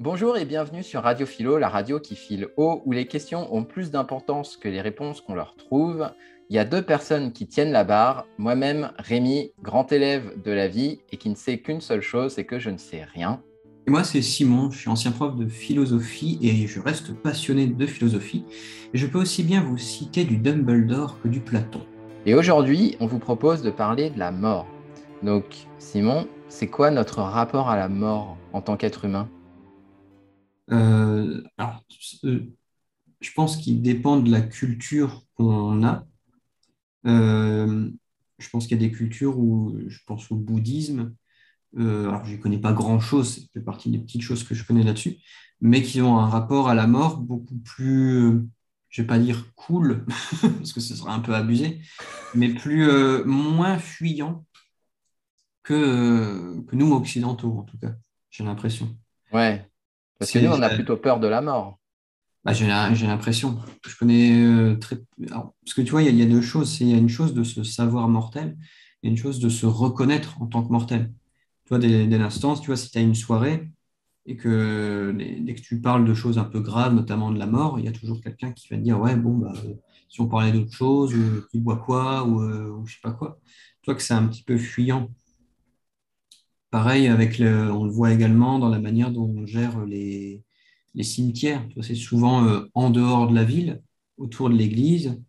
Bonjour et bienvenue sur Radio Philo, la radio qui file haut, où les questions ont plus d'importance que les réponses qu'on leur trouve. Il y a deux personnes qui tiennent la barre, moi-même, Rémi, grand élève de la vie et qui ne sait qu'une seule chose, c'est que je ne sais rien. Et moi, c'est Simon, je suis ancien prof de philosophie et je reste passionné de philosophie. Et je peux aussi bien vous citer du Dumbledore que du Platon. Et aujourd'hui, on vous propose de parler de la mort. Donc, Simon, c'est quoi notre rapport à la mort en tant qu'être humain? Euh, alors, euh, je pense qu'il dépend de la culture qu'on a. Euh, je pense qu'il y a des cultures où, je pense au bouddhisme, alors je ne connais pas grand-chose, c'est fait partie des petites choses que je connais là-dessus, mais qui ont un rapport à la mort beaucoup plus, je ne vais pas dire cool, parce que ce serait un peu abusé, mais plus moins fuyant que, que nous occidentaux, en tout cas, j'ai l'impression. Ouais, parce que nous, on a plutôt peur de la mort. Bah, j'ai l'impression. Je connais euh, très. parce que tu vois, il y, a deux choses. Il y a une chose de se savoir mortel et une chose de se reconnaître en tant que mortel. Tu vois, dès, l'instant, tu vois, si tu as une soirée et que dès que tu parles de choses un peu graves, notamment de la mort, il y a toujours quelqu'un qui va te dire Ouais, bon, bah, si on parlait d'autre chose, ou qui boit quoi, ou, euh, ou je sais pas quoi. Tu vois que c'est un petit peu fuyant. Pareil, avec le, on le voit également dans la manière dont on gère les, cimetières. C'est souvent euh, en dehors de la ville, autour de l'église,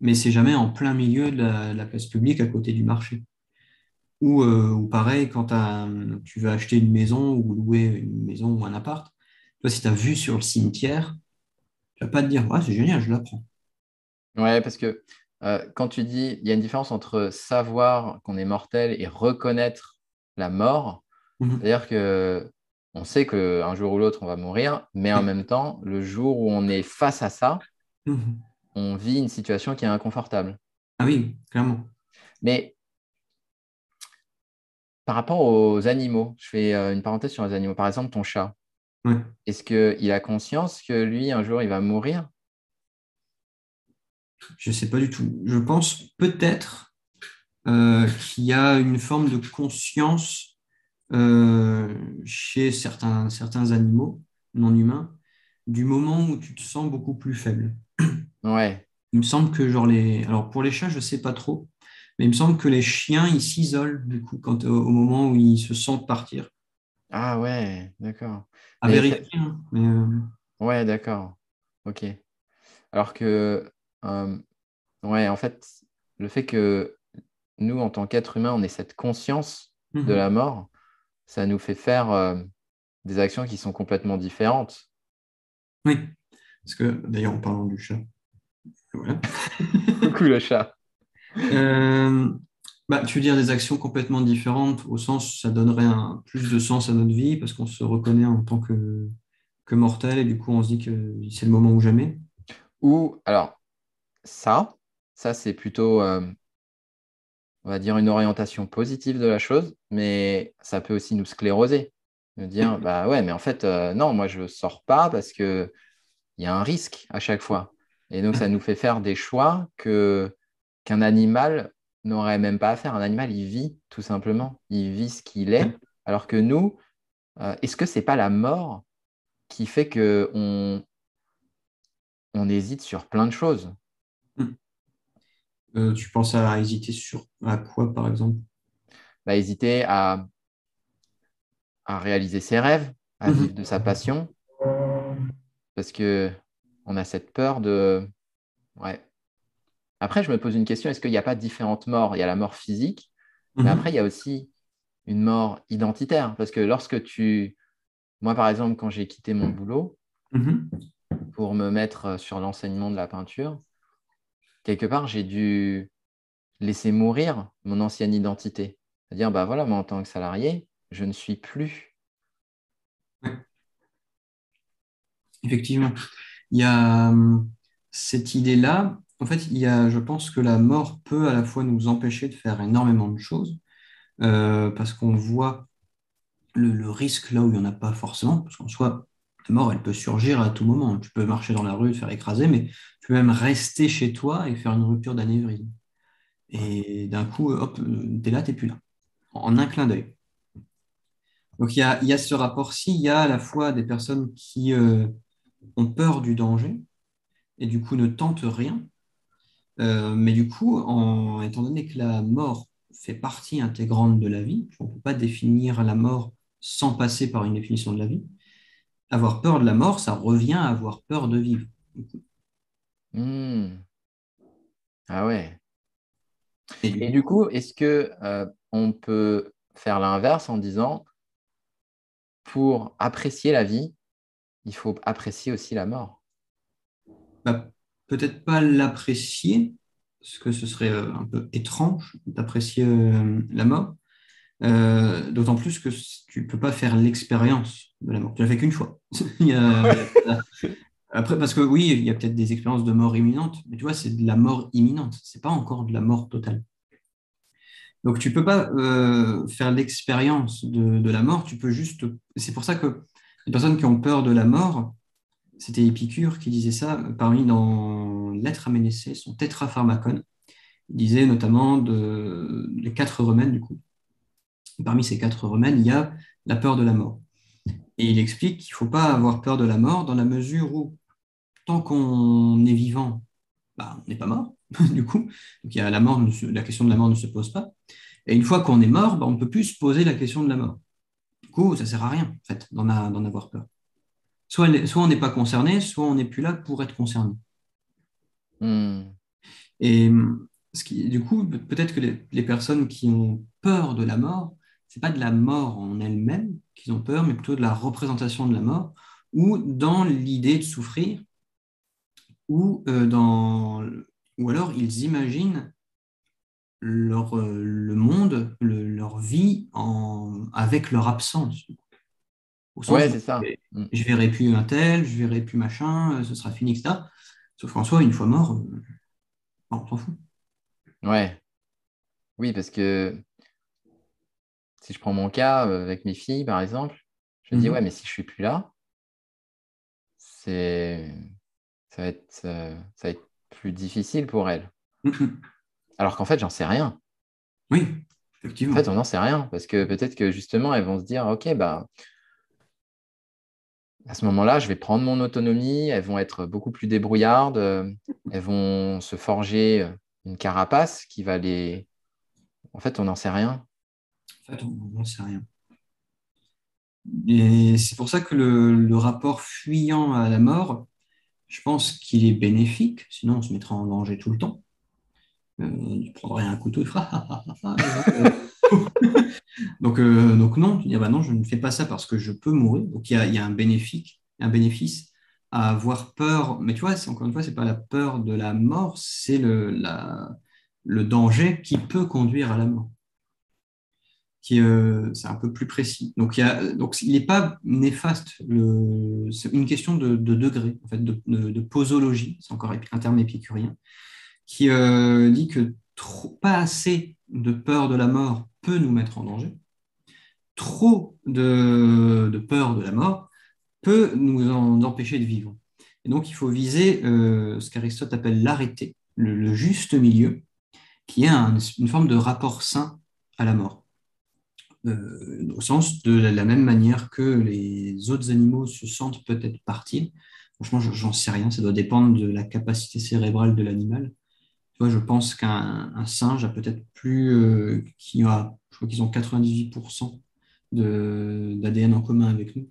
mais c'est jamais en plein milieu de la, place publique à côté du marché. Ou, euh, pareil, quand tu veux acheter une maison ou louer une maison ou un appart, toi, si tu as vu sur le cimetière, tu vas pas te dire c'est génial, je la prends. Ouais, parce que euh, quand tu dis il y a une différence entre savoir qu'on est mortel et reconnaître la mort. Mhm. C'est-à-dire que on sait qu'un jour ou l'autre, on va mourir, mais en même temps, le jour où on est face à ça, mhm. on vit une situation qui est inconfortable. Ah oui, clairement. Mais par rapport aux animaux, je fais euh, une parenthèse sur les animaux. Par exemple, ton chat. Est-ce qu'il a conscience que lui, un jour, il va mourir? Je ne sais pas du tout. Je pense peut-être euh, qu'il y a une forme de conscience euh, chez certains, certains animaux non humains du moment où tu te sens beaucoup plus faible. Ouais. Il me semble que genre les alors pour les chats je sais pas trop mais il me semble que les chiens ils s'isolent du coup quand au moment où ils se sentent partir. Ah ouais, d'accord. À vérifier. Hein, euh, ouais, d'accord. Ok. Alors que ouais, en fait, le fait que nous, en tant qu'êtres humains, on ait cette conscience de mhm. la mort, ça nous fait faire euh, des actions qui sont complètement différentes. Oui, parce que d'ailleurs, en parlant du chat, voilà. Coucou le chat. Euh, bah, tu veux dire des actions complètement différentes au sens, ça donnerait un, plus de sens à notre vie parce qu'on se reconnaît en tant que, que mortel et du coup on se dit que c'est le moment ou jamais. Ou alors ça, ça c'est plutôt euh, on va dire, une orientation positive de la chose, mais ça peut aussi nous scléroser. Nous dire, bah ouais, mais en fait, euh, non, moi, je ne sors pas parce qu'il y a un risque à chaque fois. Et donc, ça nous fait faire des choix que, qu'un animal n'aurait même pas à faire. Un animal, il vit tout simplement. Il vit ce qu'il est. Alors que nous, euh, est-ce que ce n'est pas la mort qui fait qu'on on hésite sur plein de choses? Euh, tu penses à hésiter sur à quoi, par exemple? Bah, Hésiter à, à réaliser ses rêves, à mhm. vivre de sa passion. Parce que on a cette peur de. Ouais. Après, je me pose une question est-ce qu'il n'y a pas différentes morts? Il y a la mort physique, mais mhm. après, il y a aussi une mort identitaire. Parce que lorsque tu. Moi, par exemple, quand j'ai quitté mon boulot mhm. pour me mettre sur l'enseignement de la peinture, quelque part, j'ai dû laisser mourir mon ancienne identité. C'est-à-dire, bah voilà, moi, en tant que salarié, je ne suis plus. Effectivement. Il y a hum, cette idée-là. En fait, il y a, je pense que la mort peut à la fois nous empêcher de faire énormément de choses, euh, parce qu'on voit le, risque là où il n'y en a pas forcément, parce qu'en soi, la mort, elle peut surgir à tout moment. Tu peux marcher dans la rue, te faire écraser, mais tu peux même rester chez toi et faire une rupture d'anévrisme. Et d'un coup, hop, t'es là, t'es plus là. En un clin d'œil. Donc il y a, ce rapport-ci, il y a à la fois des personnes qui euh, ont peur du danger et du coup ne tentent rien. Euh, mais du coup, en, étant donné que la mort fait partie intégrante de la vie, on ne peut pas définir la mort sans passer par une définition de la vie. Avoir peur de la mort, ça revient à avoir peur de vivre. Hmm. Ah ouais. Et du, coup, est-ce que euh, on peut faire l'inverse en disant pour apprécier la vie, il faut apprécier aussi la mort? Bah, Peut-être pas l'apprécier, parce que ce serait euh, un peu étrange d'apprécier euh, la mort. Euh, d'autant plus que tu ne peux pas faire l'expérience de la mort. Tu l'as fait qu'une fois. Après, parce que oui, il y a peut-être des expériences de mort imminente, mais tu vois, c'est de la mort imminente. Ce n'est pas encore de la mort totale. Donc, tu ne peux pas euh, faire l'expérience de, la mort, tu peux juste. C'est pour ça que les personnes qui ont peur de la mort, c'était Épicure qui disait ça, parmi dans L'être à Ménécée, son tétrapharmacone. Il disait notamment les quatre remèdes, du coup. Parmi ces quatre remèdes, il y a la peur de la mort. Et il explique qu'il ne faut pas avoir peur de la mort dans la mesure où, tant qu'on est vivant, bah, on n'est pas mort, du coup. Donc, il y a la, mort, la question de la mort ne se pose pas. Et une fois qu'on est mort, bah, on ne peut plus se poser la question de la mort. Du coup, ça ne sert à rien, en fait, d'en avoir peur. Soit, soit on n'est pas concerné, soit on n'est plus là pour être concerné. Hmm. Et ce qui, du coup, peut-être que les, personnes qui ont peur de la mort, ce n'est pas de la mort en elle-même qu'ils ont peur, mais plutôt de la représentation de la mort, ou dans l'idée de souffrir, ou, euh, dans, ou alors ils imaginent leur, euh, le monde, leur vie en, avec leur absence. ouais, c'est ça. Mm. Je verrai plus un tel, je verrai plus machin, euh, ce sera fini, etc. Sauf qu'en soi, une fois mort, euh, on s'en fout. Ouais. Oui, parce que si je prends mon cas avec mes filles, par exemple, je me dis, mhm. ouais, mais si je suis plus là, c'est ça va être, ça va être plus difficile pour elles. Mhm. Alors qu'en fait, j'en sais rien. Oui, effectivement. En fait, on n'en sait rien parce que peut-être que justement, elles vont se dire Ok, bah, à ce moment-là, je vais prendre mon autonomie, elles vont être beaucoup plus débrouillardes, euh, elles vont se forger une carapace qui va les. En fait, on n'en sait rien. En fait, on n'en sait rien. Et c'est pour ça que le, rapport fuyant à la mort, je pense qu'il est bénéfique, sinon on se mettra en danger tout le temps. Euh, tu prendrais un couteau, il fera. donc, euh, donc non, tu dis, bah non, je ne fais pas ça parce que je peux mourir. Donc il y a, un, bénéfice, un bénéfice à avoir peur. Mais tu vois, encore une fois, ce n'est pas la peur de la mort, c'est le danger qui peut conduire à la mort. Euh, c'est un peu plus précis. Donc, il n'est pas néfaste. C'est une question de, de, degré, en fait, de, posologie. C'est encore un terme épicurien qui euh, dit que pas assez de peur de la mort peut nous mettre en danger. Trop de, peur de la mort peut nous empêcher de vivre. Et donc, il faut viser euh, ce qu'Aristote appelle l'arrêté, le, juste milieu, qui est une forme de rapport sain à la mort. Euh, au sens de la, même manière que les autres animaux se sentent peut-être partir. Franchement, j'en sais rien, ça doit dépendre de la capacité cérébrale de l'animal je pense qu'un singe a peut-être plus, euh, qui a, je crois qu'ils ont 98% d'ADN en commun avec nous,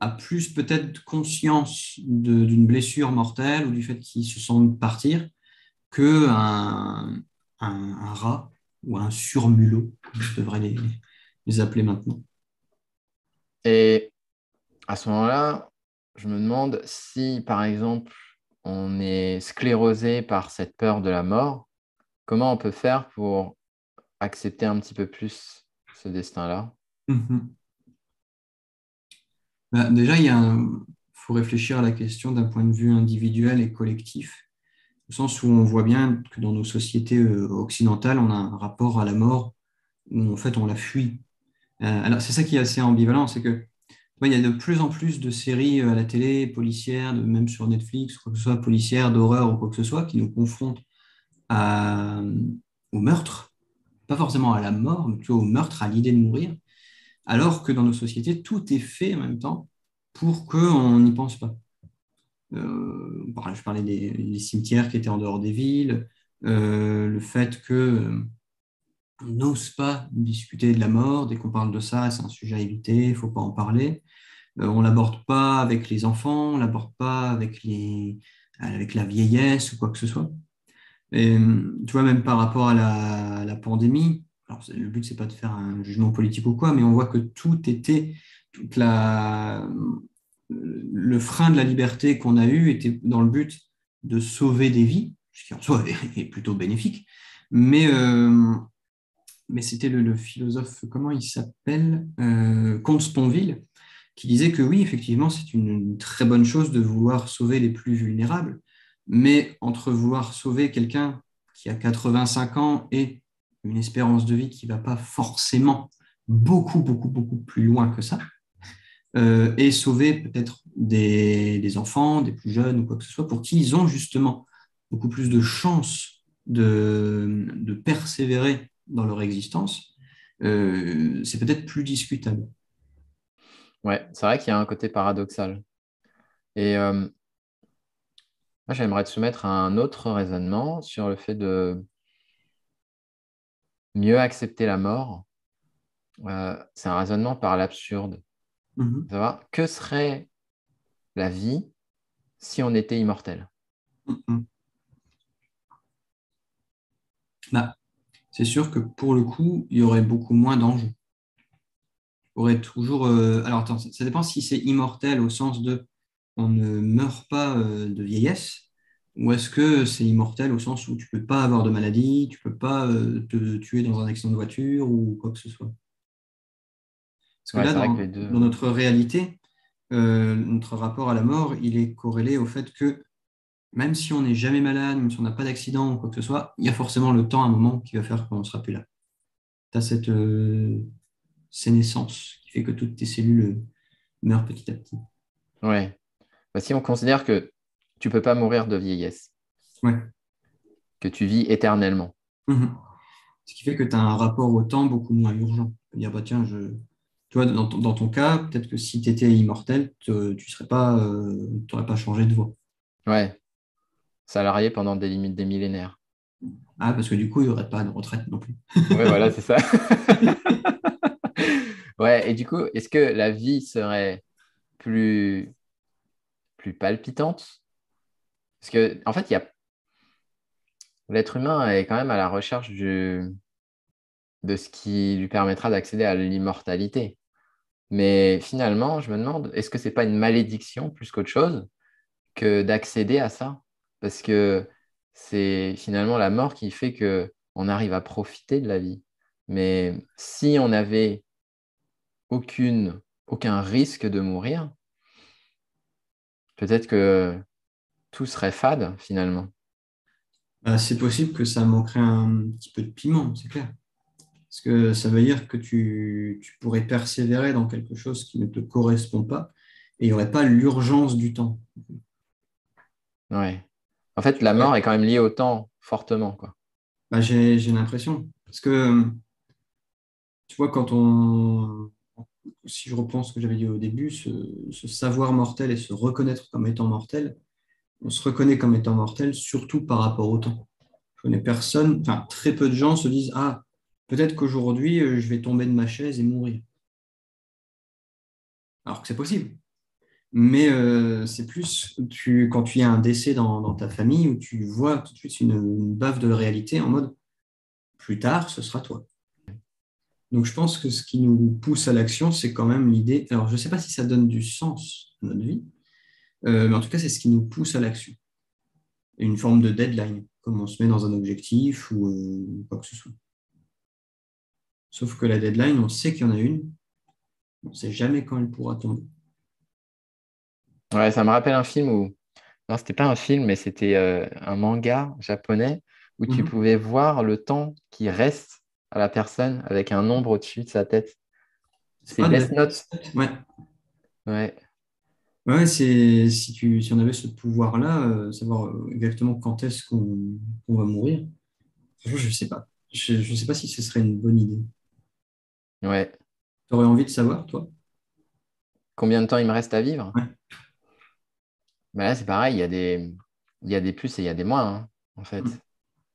a plus peut-être conscience d'une blessure mortelle ou du fait qu'il se sent partir qu'un un, un, rat ou un surmulot, je devrais les, les appeler maintenant. Et à ce moment-là, je me demande si, par exemple, on est sclérosé par cette peur de la mort, comment on peut faire pour accepter un petit peu plus ce destin-là? Mhm. bah, Déjà, il faut réfléchir à la question d'un point de vue individuel et collectif, au sens où on voit bien que dans nos sociétés euh, occidentales, on a un rapport à la mort où en fait on la fuit. Euh, alors c'est ça qui est assez ambivalent, c'est que il y a de plus en plus de séries euh, à la télé, policières, même sur Netflix, quoi que ce soit, policières, d'horreur ou quoi que ce soit, qui nous confrontent au meurtre, pas forcément à la mort, mais plutôt au meurtre, à l'idée de mourir. alors que dans nos sociétés, tout est fait en même temps pour qu'on n'y pense pas. Euh, je parlais des, cimetières qui étaient en dehors des villes, euh, le fait que n'ose pas discuter de la mort. Dès qu'on parle de ça, c'est un sujet à éviter, il ne faut pas en parler. Euh, on ne l'aborde pas avec les enfants, on ne l'aborde pas avec, les, avec la vieillesse ou quoi que ce soit. Et, tu vois, même par rapport à la, pandémie, alors le but, c'est pas de faire un jugement politique ou quoi, mais on voit que tout était, toute la, le frein de la liberté qu'on a eu était dans le but de sauver des vies, ce qui en soi est plutôt bénéfique, mais euh, mais c'était le, philosophe, comment il s'appelle euh, Comte Sponville, qui disait que oui, effectivement, c'est une, très bonne chose de vouloir sauver les plus vulnérables, mais entre vouloir sauver quelqu'un qui a 85 ans et une espérance de vie qui ne va pas forcément beaucoup, beaucoup, beaucoup plus loin que ça, euh, et sauver peut-être des, des, enfants, des plus jeunes ou quoi que ce soit, pour qui ils ont justement beaucoup plus de chances de, de persévérer dans leur existence, euh, c'est peut-être plus discutable. Ouais, c'est vrai qu'il y a un côté paradoxal. Et euh, moi, j'aimerais te soumettre un autre raisonnement sur le fait de mieux accepter la mort. Euh, c'est un raisonnement par l'absurde. Savoir que serait la vie si on était immortel? Bah, c'est sûr que pour le coup, il y aurait beaucoup moins d'enjeux. aurait toujours. Euh, alors, attends, ça dépend si c'est immortel au sens de on ne meurt pas euh, de vieillesse, ou est-ce que c'est immortel au sens où tu ne peux pas avoir de maladie, tu ne peux pas euh, te tuer dans un accident de voiture ou quoi que ce soit Parce que là, dans, notre réalité, notre rapport à la mort, il est corrélé au fait que même si on n'est jamais malade, même si on n'a pas d'accident ou quoi que ce soit, il y a forcément le temps, un moment qui va faire qu'on ne sera plus là. Tu as cette euh, sénescence qui fait que toutes tes cellules euh, meurent petit à petit. Oui. Bah, si on considère que tu ne peux pas mourir de vieillesse, que tu vis éternellement. Mhm. Ce qui fait que tu as un rapport au temps beaucoup moins urgent. Dire, bah, tiens, je... tu vois, dans, ton, cas, peut-être que si tu étais immortel, tu n'aurais pas, euh, pas changé de voix. Ouais salarié pendant des limites des millénaires. Ah, parce que du coup, il n'y aurait pas de retraite non plus. oui, voilà, c'est ça. ouais, et du coup, est-ce que la vie serait plus, plus palpitante? Parce que, en fait, il y a... l'être humain est quand même à la recherche du... de ce qui lui permettra d'accéder à l'immortalité. Mais finalement, je me demande, est-ce que ce n'est pas une malédiction plus qu'autre chose que d'accéder à ça? Parce que c'est finalement la mort qui fait qu'on arrive à profiter de la vie. Mais si on n'avait aucune, aucun risque de mourir, peut-être que tout serait fade finalement. Bah, c'est possible que ça manquerait un petit peu de piment, c'est clair. Parce que ça veut dire que tu, tu, pourrais persévérer dans quelque chose qui ne te correspond pas et il n'y aurait pas l'urgence du temps. Ouais. En fait, la mort est quand même liée au temps fortement. Quoi. Bah, j'ai, l'impression. Parce que, tu vois, quand on. Si je reprends ce que j'avais dit au début, ce, savoir mortel et se reconnaître comme étant mortel, on se reconnaît comme étant mortel surtout par rapport au temps. Je connais personne, enfin, très peu de gens se disent Ah, peut-être qu'aujourd'hui, euh, je vais tomber de ma chaise et mourir. Alors que c'est possible. Mais euh, c'est plus quand tu as un décès dans, ta famille où tu vois tout de suite une, baffe de réalité en mode plus tard, ce sera toi. Donc je pense que ce qui nous pousse à l'action, c'est quand même l'idée. Alors je ne sais pas si ça donne du sens à notre vie, euh, mais en tout cas, c'est ce qui nous pousse à l'action. Une forme de deadline, comme on se met dans un objectif ou euh, quoi que ce soit. Sauf que la deadline, on sait qu'il y en a une, on ne sait jamais quand elle pourra tomber. Ouais, ça me rappelle un film où. Non, c'était pas un film, mais c'était euh, un manga japonais où tu mhm. pouvais voir le temps qui reste à la personne avec un nombre au-dessus de sa tête. C'est Death Note. Ouais. Ouais. Ouais, c'est si, tu, si on avait ce pouvoir-là, euh, savoir euh, exactement quand est-ce qu'on va mourir. je ne sais pas. Je ne sais pas si ce serait une bonne idée. Ouais. Tu aurais envie de savoir, toi? Combien de temps il me reste à vivre? Ouais. Ben là, c'est pareil, il y, a des, il y a des plus et il y a des moins, hein, en fait. Mm.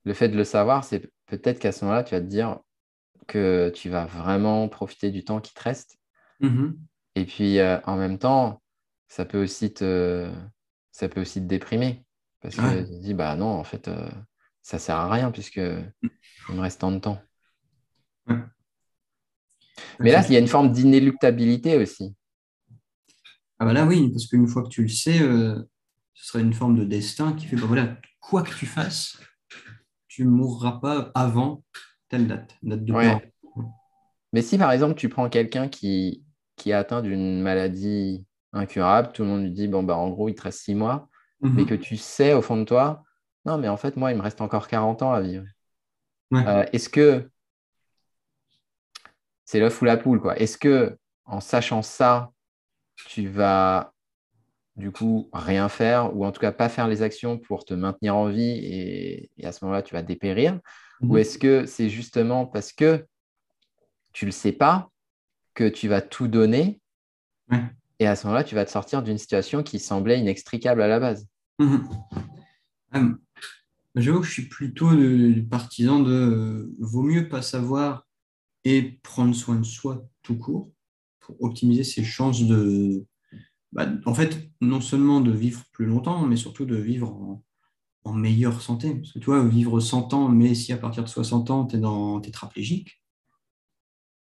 Le fait de le savoir, c'est peut-être qu'à ce moment-là, tu vas te dire que tu vas vraiment profiter du temps qui te reste. Mhm. Et puis, euh, en même temps, ça peut aussi te, ça peut aussi te déprimer. Parce que Ouais. tu te dis, bah non, en fait, euh, ça sert à rien puisque il me reste tant de temps. Mais là, il y a une forme d'inéluctabilité aussi. Ah bah là, oui, parce qu'une fois que tu le sais, euh, ce serait une forme de destin qui fait, bah voilà, quoi que tu fasses, tu ne mourras pas avant telle date, date de Ouais. mort. Mais si par exemple tu prends quelqu'un qui, qui est atteint d'une maladie incurable, tout le monde lui dit bon bah en gros il te reste six mois, Mhm. mais que tu sais au fond de toi, non mais en fait moi il me reste encore 40 ans à vivre. Ouais. Euh, Est-ce que c'est l'œuf ou la poule quoi Est-ce que en sachant ça, tu vas du coup rien faire ou en tout cas pas faire les actions pour te maintenir en vie et, et à ce moment-là tu vas dépérir Mhm. Ou est-ce que c'est justement parce que tu ne le sais pas que tu vas tout donner et à ce moment-là, tu vas te sortir d'une situation qui semblait inextricable à la base? Mhm. J'avoue que je suis plutôt partisan de euh, vaut mieux pas savoir et prendre soin de soi tout court pour optimiser ses chances de, bah, en fait, non seulement de vivre plus longtemps, mais surtout de vivre en, en meilleure santé. Parce que tu vois, vivre 100 ans, mais si à partir de 60 ans, tu es dans tétraplégique,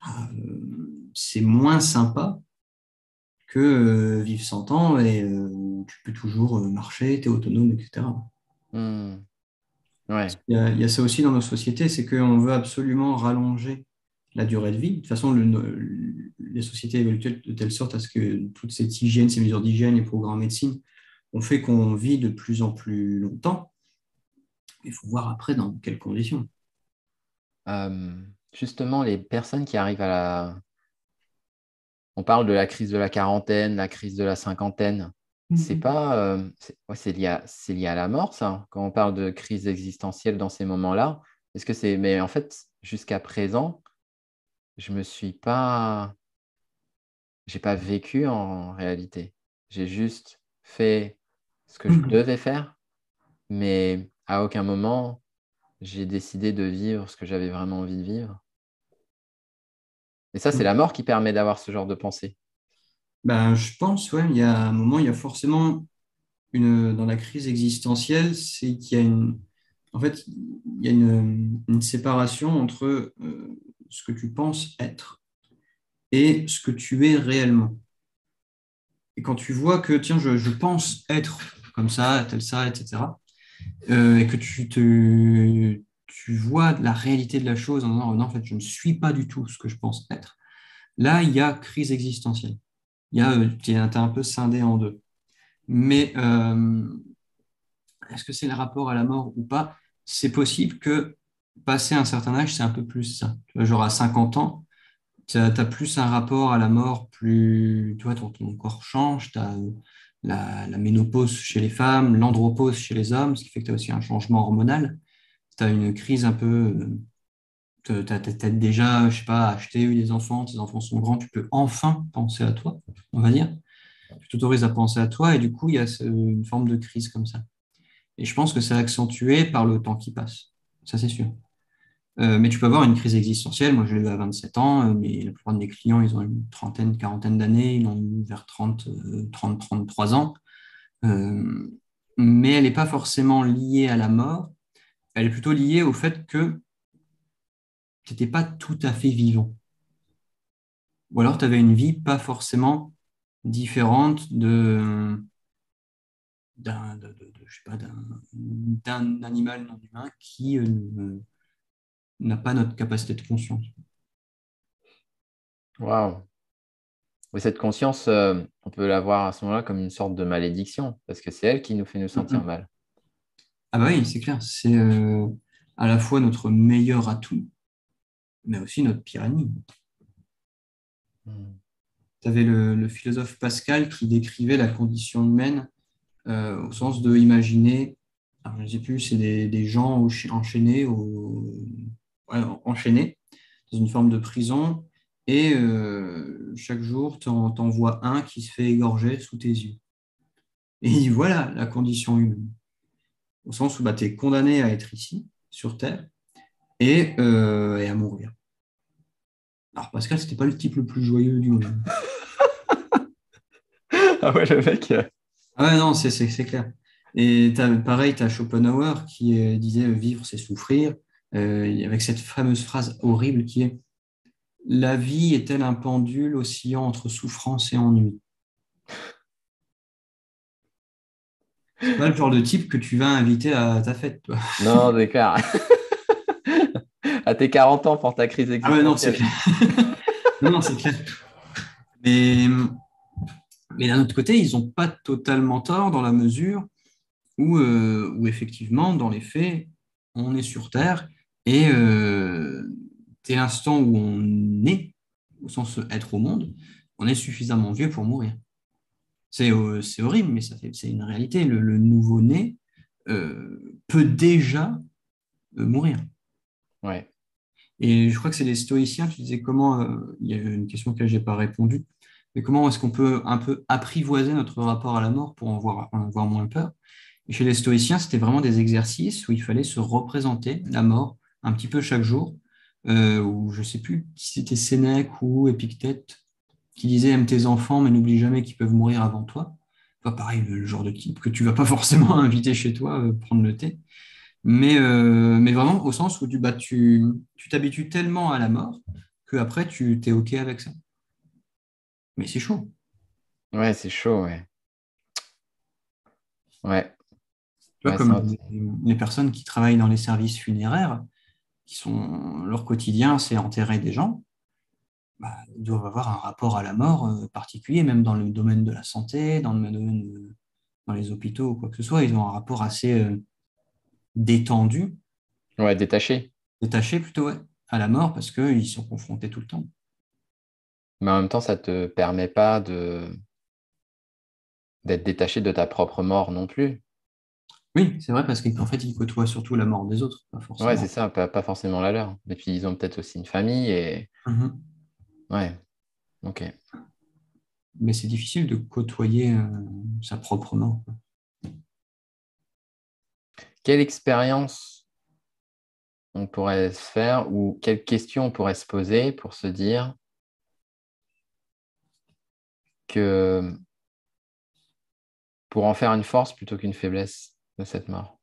euh, c'est moins sympa que euh, vivre 100 ans et euh, tu peux toujours euh, marcher, tu es autonome, etc. Hmm. Ouais. Il y, a, il y a ça aussi dans nos sociétés, c'est qu'on veut absolument rallonger la durée de vie. De toute façon, le- le- les sociétés évoluent de telle sorte à ce que toute cette hygiène, ces mesures d'hygiène, les programmes en médecine, ont fait qu'on vit de plus en plus longtemps. Il faut voir après dans quelles conditions. Euh, justement, les personnes qui arrivent à la... On parle de la crise de la quarantaine, la crise de la cinquantaine. C'est pas, euh, c'est ouais, lié à, c'est lié à la mort, ça, quand on parle de crise existentielle dans ces moments-là. Est-ce que c'est, mais en fait, jusqu'à présent, je me suis pas, j'ai pas vécu en réalité. J'ai juste fait ce que je Mhm. devais faire, mais à aucun moment j'ai décidé de vivre ce que j'avais vraiment envie de vivre. Et ça, c'est Mhm. la mort qui permet d'avoir ce genre de pensée. Ben, je pense, ouais, il y a un moment, il y a forcément une, dans la crise existentielle, c'est qu'il y a une, en fait, il y a une, une séparation entre euh, ce que tu penses être et ce que tu es réellement. Et quand tu vois que, tiens, je, je pense être comme ça, tel ça, etc., euh, et que tu, te, tu vois la réalité de la chose en disant, non, en fait, je ne suis pas du tout ce que je pense être, là, il y a crise existentielle. Il y a, euh, tu es un peu scindé en deux. Mais euh, est-ce que c'est le rapport à la mort ou pas? C'est possible que, passé un certain âge, c'est un peu plus ça. Tu vois, genre à 50 ans, tu as, plus un rapport à la mort, plus, tu ton, corps change, tu as la, la ménopause chez les femmes, l'andropause chez les hommes, ce qui fait que tu as aussi un changement hormonal. Tu as une crise un peu. Tu as, déjà, je sais pas, acheté, eu des enfants, tes enfants sont grands, tu peux enfin penser à toi, on va dire. Tu t'autorises à penser à toi et du coup, il y a une forme de crise comme ça. Et je pense que c'est accentué par le temps qui passe. Ça, c'est sûr. Euh, mais tu peux avoir une crise existentielle. Moi, je l'ai eu à 27 ans, euh, mais la plupart de mes clients, ils ont une trentaine, quarantaine d'années, ils ont eu vers 30, euh, 30, 33 ans. Euh, mais elle n'est pas forcément liée à la mort. Elle est plutôt liée au fait que tu n'étais pas tout à fait vivant. Ou alors tu avais une vie pas forcément différente de d'un de, de- de- je sais pas, d'un- animal non humain qui euh, n'a pas notre capacité de conscience. Waouh. Oui, cette conscience, euh, on peut la voir à ce moment-là comme une sorte de malédiction, parce que c'est elle qui nous fait nous sentir mal. Ah bah oui, c'est clair, c'est euh, à la fois notre meilleur atout, mais aussi notre pire ennemi. Hmm. Tu avais le, le philosophe Pascal qui décrivait la condition humaine euh, au sens de imaginer, je ne sais plus, c'est des, gens enchaînés, dans une forme de prison et euh, chaque jour, tu en vois un qui se fait égorger sous tes yeux. Et voilà la condition humaine. Au sens où bah, tu es condamné à être ici, sur Terre, et, euh, et à mourir. Alors Pascal, c'était pas le type le plus joyeux du monde. ah ouais, le mec. Euh. Ah non, c'est clair. Et pareil, tu as Schopenhauer qui disait vivre, c'est souffrir, avec cette fameuse phrase horrible qui est la vie est-elle un pendule oscillant entre souffrance et ennui? C'est pas le genre de type que tu vas inviter à ta fête, toi. Non, c'est clair. à tes 40 ans pour ta crise existentielle. Ah ouais, non, c'est clair. non, c'est clair. Mais, mais d'un autre côté, ils n'ont pas totalement tort dans la mesure où, euh, où, effectivement, dans les faits, on est sur Terre et euh, dès l'instant où on est, au sens être au monde, on est suffisamment vieux pour mourir. C'est euh, horrible, mais c'est une réalité. Le, nouveau-né peut déjà mourir. Ouais. Et je crois que c'est les stoïciens, tu disais comment, il y a une question que je n'ai pas répondu, mais comment est-ce qu'on peut un peu apprivoiser notre rapport à la mort pour en voir, avoir moins peur? Chez les stoïciens, c'était vraiment des exercices où il fallait se représenter la mort un petit peu chaque jour euh, ou je ne sais plus si c'était Sénèque ou Épictète, qui disait aime tes enfants, mais n'oublie jamais qu'ils peuvent mourir avant toi. Pas pareil, le, genre de type que tu vas pas forcément inviter chez toi euh, prendre le thé. Mais, euh, vraiment au sens où tu bah, tu t'habitues tellement à la mort qu'après tu es OK avec ça. Mais c'est chaud. Ouais, c'est chaud, ouais. Ouais. Tu vois, comme les personnes qui travaillent dans les services funéraires, sont leur quotidien, c'est enterrer des gens, bah, ils doivent avoir un rapport à la mort euh, particulier, même dans le domaine de la santé, dans le domaine dans les hôpitaux ou quoi que ce soit, ils ont un rapport assez euh, détendu. Ouais, détaché. Détaché plutôt, ouais, à la mort parce qu'ils sont confrontés tout le temps. Mais en même temps, ça ne te permet pas de d'être détaché de ta propre mort non plus. Oui, c'est vrai, parce qu'en fait, ils côtoient surtout la mort des autres, pas forcément. Ouais, c'est ça, pas, forcément la leur. Et puis, ils ont peut-être aussi une famille et. Mm-hmm. Ouais, ok. Mais c'est difficile de côtoyer euh, sa propre mort. Quelle expérience on pourrait se faire ou quelles questions on pourrait se poser pour se dire pour en faire une force plutôt qu'une faiblesse cette mort.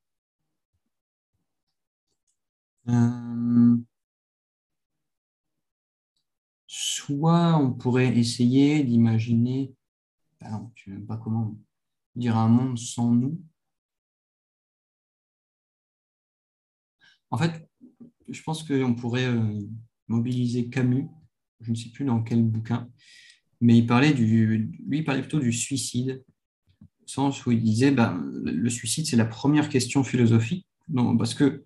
Euh, Soit on pourrait essayer d'imaginer, je ne sais même pas comment dire un monde sans nous. En fait, je pense qu'on pourrait euh, mobiliser Camus, je ne sais plus dans quel bouquin, mais il parlait du, lui, il parlait plutôt du suicide sens où il disait ben, le suicide, c'est la première question philosophique. Non, parce que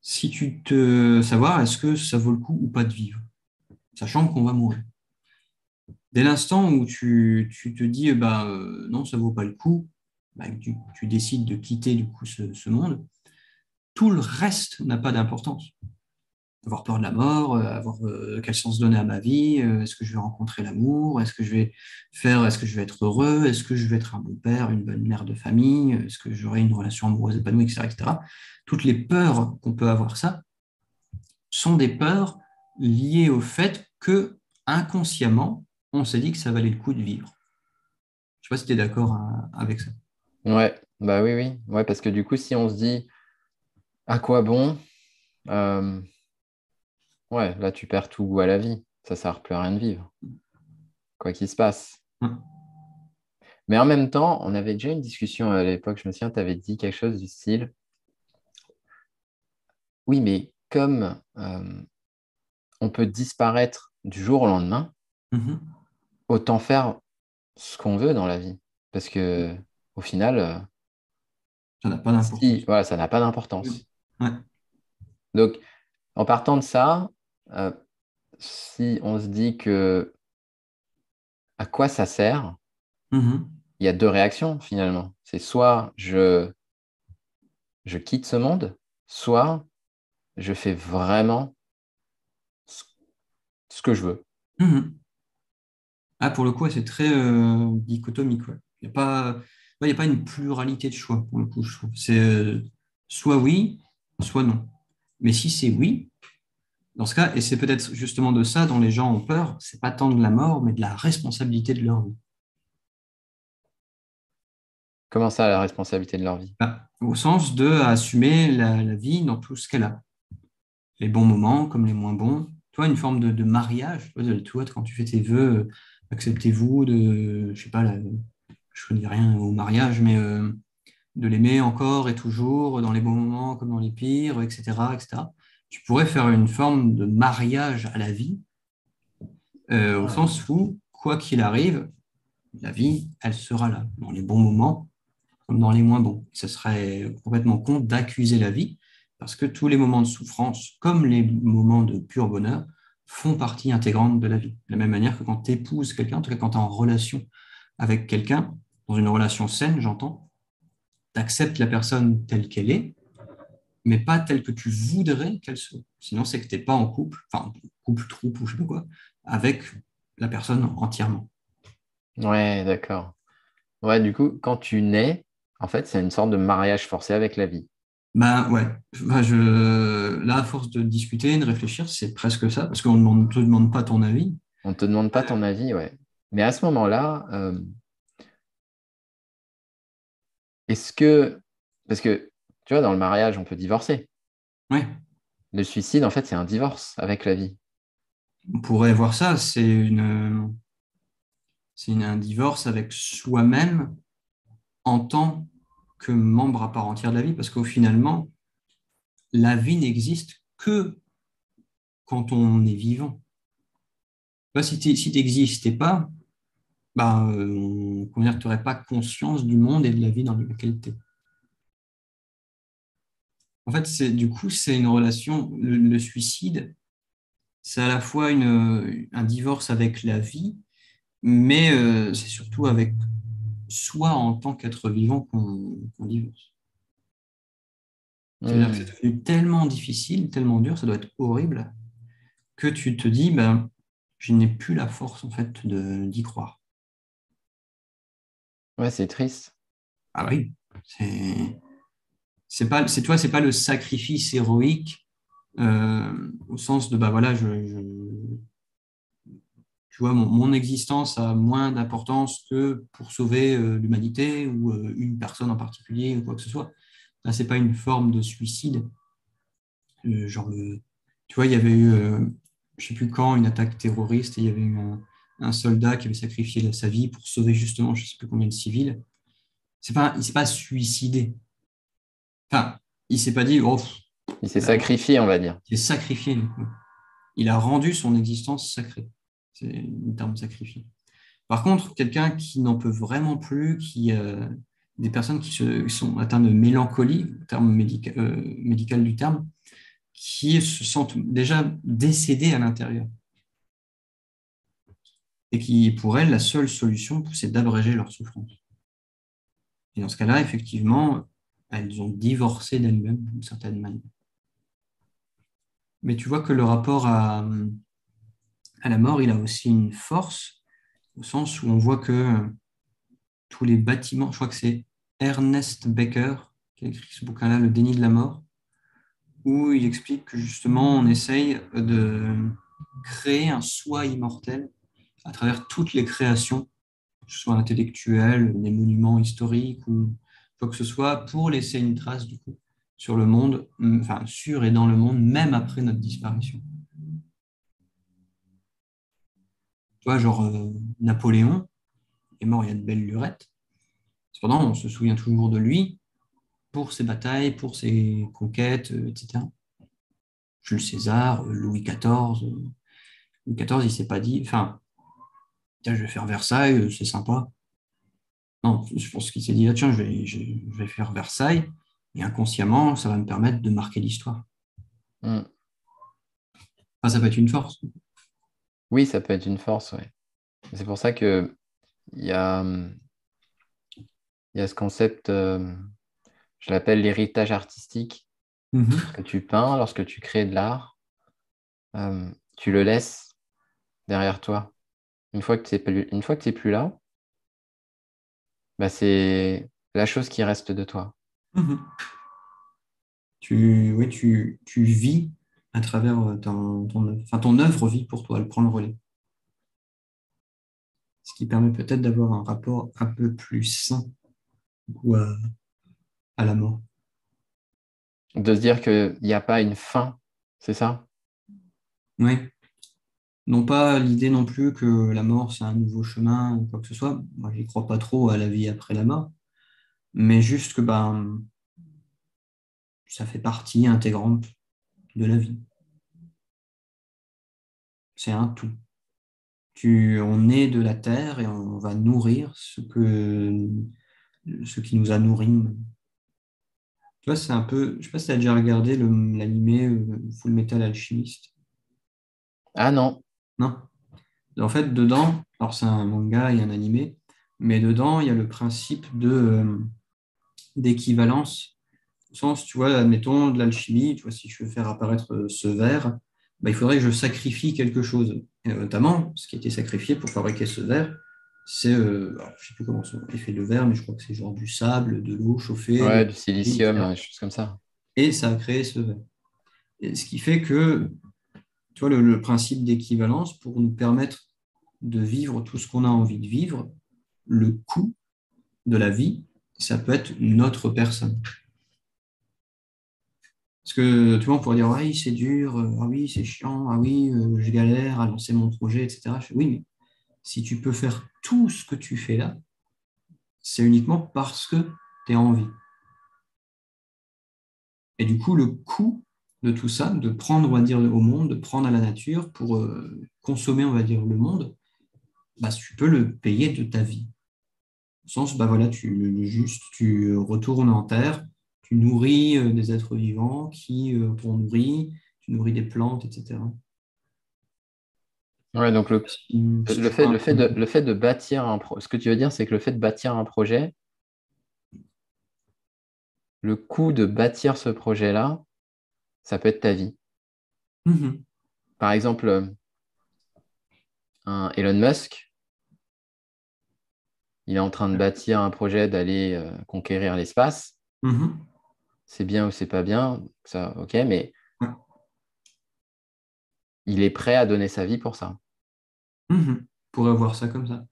si tu te savoir, est-ce que ça vaut le coup ou pas de vivre, sachant qu'on va mourir. Dès l'instant où tu, te dis bah, non, ça vaut pas le coup, bah, tu, décides de quitter du coup ce monde, tout le reste n'a pas d'importance avoir peur de la mort, euh, avoir euh, quel sens donner à ma vie, euh, est-ce que je vais rencontrer l'amour, est-ce que je vais faire, est-ce que je vais être heureux, est-ce que je vais être un bon père, une bonne mère de famille, est-ce que j'aurai une relation amoureuse épanouie, etc., etc. Toutes les peurs qu'on peut avoir ça sont des peurs liées au fait que inconsciemment, on s'est dit que ça valait le coup de vivre. Je ne sais pas si tu es d'accord avec ça. Ouais, bah oui, oui. Ouais, parce que du coup, si on se dit à quoi bon Ouais, là, tu perds tout goût à la vie. Ça ne sert plus à rien de vivre. Quoi qu'il se passe. Mm. Mais en même temps, on avait déjà une discussion à l'époque. Je me souviens, tu avais dit quelque chose du style Oui, mais comme euh, on peut disparaître du jour au lendemain, mm-hmm. autant faire ce qu'on veut dans la vie. Parce que au final, euh, ça n'a pas d'importance. voilà, ça n'a pas d'importance. Donc, en partant de ça, euh, si on se dit que à quoi ça sert, mm-hmm. il y a deux réactions finalement. C'est soit je, je quitte ce monde, soit je fais vraiment ce, que je veux. Mhm. Ah, pour le coup, c'est très euh, dichotomique. Il n'y a, pas, a pas une pluralité de choix, pour le coup, je trouve. C'est euh, soit oui, soit non. Mais si c'est oui, dans ce cas, et c'est peut-être justement de ça dont les gens ont peur, c'est pas tant de la mort, mais de la responsabilité de leur vie. Comment ça, la responsabilité de leur vie? Bah, Au sens de assumer la, vie dans tout ce qu'elle a. Les bons moments comme les moins bons. Toi, une forme de, mariage. Toi, quand tu fais tes vœux, acceptez-vous de, je sais pas, je connais rien au mariage, mais euh, de l'aimer encore et toujours dans les bons moments comme dans les pires, etc., etc. Tu pourrais faire une forme de mariage à la vie, euh, au sens où, quoi qu'il arrive, la vie, elle sera là, dans les bons moments comme dans les moins bons. Ce serait complètement con d'accuser la vie, parce que tous les moments de souffrance, comme les moments de pur bonheur, font partie intégrante de la vie. De la même manière que quand tu épouses quelqu'un, en tout cas quand tu es en relation avec quelqu'un, dans une relation saine, j'entends, tu acceptes la personne telle qu'elle est, mais pas telle que tu voudrais qu'elle soit. Sinon, c'est que tu n'es pas en couple, enfin, couple, troupe ou je sais pas quoi, avec la personne entièrement. Ouais, d'accord. Ouais, du coup, quand tu nais, en fait, c'est une sorte de mariage forcé avec la vie. Ben ouais, je... là, à force de discuter, de réfléchir, c'est presque ça, parce qu'on ne te demande pas ton avis. On ne te demande pas ton avis, ouais. Mais à ce moment-là, euh, est-ce que. Parce que, tu vois, dans le mariage, on peut divorcer. Ouais. Le suicide, en fait, c'est un divorce avec la vie. On pourrait voir ça, c'est une. C'est un divorce avec soi-même en tant que membre à part entière de la vie, parce qu'au finalement, la vie n'existe que quand on est vivant. si tu n'existais pas, bah, euh, on n'aurait pas conscience du monde et de la vie dans laquelle tu es. En fait, c'est, du coup, c'est une relation, le, suicide, c'est à la fois une, un divorce avec la vie, mais euh, c'est surtout avec soit en tant qu'être vivant qu'on divorce. C'est-à-dire que c'est devenu tellement difficile, tellement dur, ça doit être horrible, que tu te dis, ben, je n'ai plus la force en fait d'y croire. Ouais, c'est triste. Ah oui, c'est c'est pas c'est toi c'est pas le sacrifice héroïque euh, au sens de bah voilà tu vois, mon, existence a moins d'importance que pour sauver euh, l'humanité ou euh, une personne en particulier ou quoi que ce soit. Là, ce n'est pas une forme de suicide. Genre, tu vois, il y avait eu, je sais plus quand, une attaque terroriste et il y avait eu un, soldat qui avait sacrifié sa vie pour sauver justement, je sais plus combien de civils. Pas, il s'est pas suicidé. Enfin, il ne s'est pas dit, oh, il s'est sacrifié, on va dire. Il s'est sacrifié. Il a rendu son existence sacrée. C'est une terme sacrifié. Par contre, quelqu'un qui n'en peut vraiment plus, qui, euh, des personnes qui, sont atteintes de mélancolie, terme euh, médical du terme, qui se sentent déjà décédées à l'intérieur. Et qui, pour elles, la seule solution, c'est d'abréger leur souffrance. Et dans ce cas-là, effectivement, elles ont divorcé d'elles-mêmes d'une certaine manière. Mais tu vois que le rapport à, la mort, il a aussi une force, au sens où on voit que euh, tous les bâtiments, je crois que c'est Ernest Becker qui a écrit ce bouquin-là, Le déni de la mort, où il explique que justement on essaye de créer un soi immortel à travers toutes les créations, que ce soit intellectuelles, des monuments historiques ou que ce soit, pour laisser une trace du coup sur le monde, enfin sur et dans le monde, même après notre disparition. Tu vois, genre euh, Napoléon est mort il y a de belles lurettes. Cependant, on se souvient toujours de lui pour ses batailles, pour ses conquêtes, euh, etc. Jules César, euh, Louis XIV. Louis XIV, il ne s'est pas dit, enfin, tiens, je vais faire Versailles, c'est sympa. Non, je pense qu'il s'est dit, ah, tiens, je vais, je, vais, faire Versailles, et inconsciemment, ça va me permettre de marquer l'histoire. Hmm. ça peut être une force. Oui, ça peut être une force, oui. C'est pour ça que il y a, y a ce concept, euh, je l'appelle l'héritage artistique, mm-hmm. que tu peins lorsque tu crées de l'art, euh, tu le laisses derrière toi. Une fois que tu n'es plus, là, bah, c'est la chose qui reste de toi. Mhm. Tu, oui, tu, tu, vis à travers euh, ton, ton, enfin, ton œuvre vit pour toi, elle prend le relais. Ce qui permet peut-être d'avoir un rapport un peu plus sain à, à la mort. De se dire qu'il n'y a pas une fin, c'est ça? Oui. Non pas l'idée non plus que la mort, c'est un nouveau chemin ou quoi que ce soit. Moi, n'y crois pas trop à la vie après la mort. Mais juste que ben, ça fait partie intégrante de la vie. C'est un tout. Tu, on est de la terre et on va nourrir ce, que, ce qui nous a nourris. Tu vois, c'est un peu. Je sais pas si tu as déjà regardé l'animé euh, Full Metal Alchemist. Ah non. Non. En fait, dedans, alors c'est un manga et un animé, mais dedans, il y a le principe de euh, d'équivalence. Au sens, tu vois, admettons de l'alchimie, tu vois, si je veux faire apparaître euh, ce verre, bah, il faudrait que je sacrifie quelque chose. Et notamment, ce qui a été sacrifié pour fabriquer ce verre, c'est, euh, je ne sais plus comment c'est fait de verre, mais je crois que c'est genre du sable, de l'eau chauffée. Ouais, du silicium, des choses comme ça. Et ça a créé ce verre. Et ce qui fait que tu vois, le, principe d'équivalence pour nous permettre de vivre tout ce qu'on a envie de vivre, le coût de la vie, ça peut être notre personne. Parce que tu vois, on pourrait dire, oui, c'est dur, ah oui, c'est chiant, ah oui, euh, je galère à lancer mon projet, etc. Oui, mais si tu peux faire tout ce que tu fais là, c'est uniquement parce que tu es en vie. Et du coup, le coût de tout ça, de prendre, on va dire, au monde, de prendre à la nature pour euh, consommer, on va dire, le monde, bah, tu peux le payer de ta vie. Au sens, bah voilà, tu, juste, tu retournes en terre, tu nourris euh, des êtres vivants qui euh, t'ont nourri, tu nourris des plantes, etc. Ouais, donc le, le, fait, le, fait de, le fait de bâtir un projet, ce que tu veux dire, c'est que le fait de bâtir un projet, le coût de bâtir ce projet-là, ça peut être ta vie. Mhm. Par exemple, euh, un Elon Musk, il est en train de bâtir un projet d'aller euh, conquérir l'espace. Mhm. C'est bien ou c'est pas bien, ça, ok, mais il est prêt à donner sa vie pour ça. Mhm. Pour avoir ça comme ça.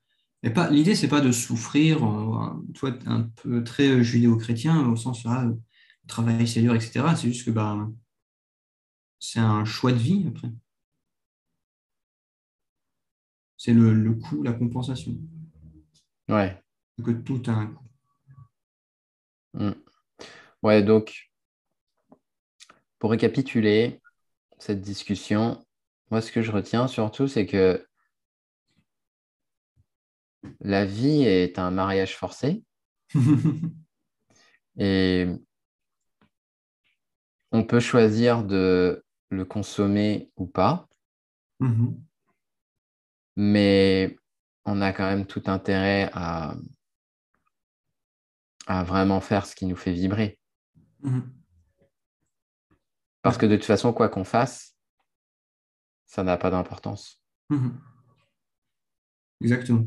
Mais pas, l'idée, c'est pas de souffrir, euh, un peu très judéo-chrétien, au sens là, ah, travail c'est dur, etc. C'est juste que bah, c'est un choix de vie après. C'est le, le, coût, la compensation. Ouais. Que tout a un coût. Hmm. Ouais, donc, pour récapituler cette discussion, moi, ce que je retiens surtout, c'est que la vie est un mariage forcé. et on peut choisir de le consommer ou pas. Mm-hmm. Mais on a quand même tout intérêt à, à vraiment faire ce qui nous fait vibrer. Mm-hmm. Parce que de toute façon, quoi qu'on fasse, ça n'a pas d'importance. Mm-hmm. Exactement.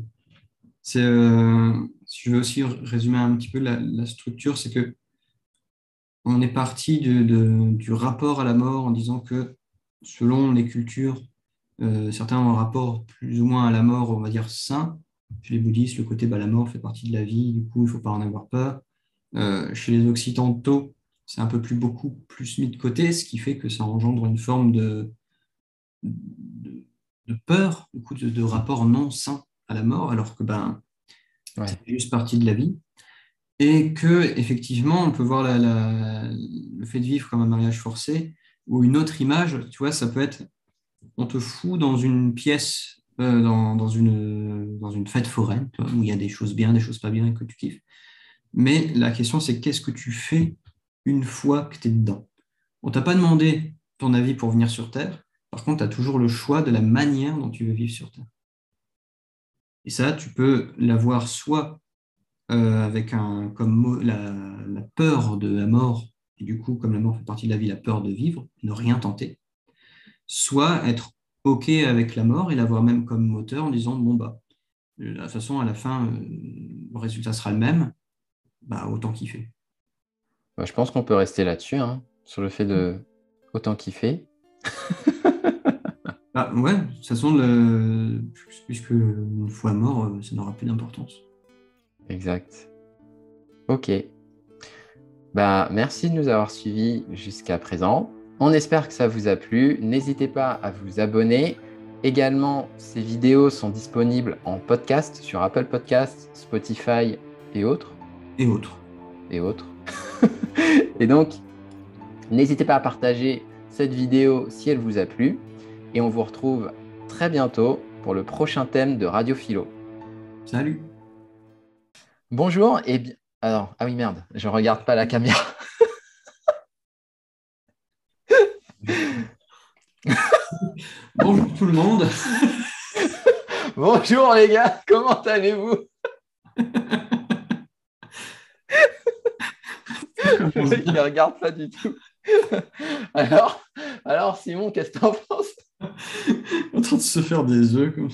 C'est, euh, si je veux aussi résumer un petit peu la structure, c'est que on est parti du rapport à la mort en disant que selon les cultures, euh, certains ont un rapport plus ou moins à la mort, on va dire sain. Chez les bouddhistes, le côté bah, la mort fait partie de la vie, du coup, il ne faut pas en avoir peur. Euh, chez les occidentaux, c'est un peu plus beaucoup plus mis de côté, ce qui fait que ça engendre une forme de, de, peur, du coup, de, rapport non sain à la mort, alors que ben, c'est juste partie de la vie et que effectivement on peut voir le fait de vivre comme un mariage forcé ou une autre image, tu vois, ça peut être on te fout dans une pièce, euh, dans, une, dans une fête foraine, où il y a des choses bien, des choses pas bien et que tu kiffes. Mais la question c'est qu'est-ce que tu fais une fois que tu es dedans? On t'a pas demandé ton avis pour venir sur Terre, par contre tu as toujours le choix de la manière dont tu veux vivre sur Terre. Et ça, tu peux l'avoir soit avec un, comme la, peur de la mort, et du coup, comme la mort fait partie de la vie, la peur de vivre, ne rien tenter, soit être OK avec la mort et l'avoir même comme moteur en disant bon bah de toute façon à la fin le résultat sera le même, bah autant kiffer. Bah, je pense qu'on peut rester là-dessus, hein, sur le fait de autant kiffer. bah, ouais, de toute façon, le... puisque une fois mort, ça n'aura plus d'importance. Exact. Ok. Bah, merci de nous avoir suivis jusqu'à présent. On espère que ça vous a plu. N'hésitez pas à vous abonner. Également, ces vidéos sont disponibles en podcast sur Apple Podcasts, Spotify et autres. Et autres. Et autres. et donc, n'hésitez pas à partager cette vidéo si elle vous a plu. Et on vous retrouve très bientôt pour le prochain thème de Radio Philo. Salut. Bonjour et bien. Alors, ah oui, merde, je regarde pas la caméra. Bonjour tout le monde. Bonjour les gars, comment allez-vous? Il ne regarde pas du tout. Alors, alors Simon, qu'est-ce que tu en penses? En train de se faire des œufs comme.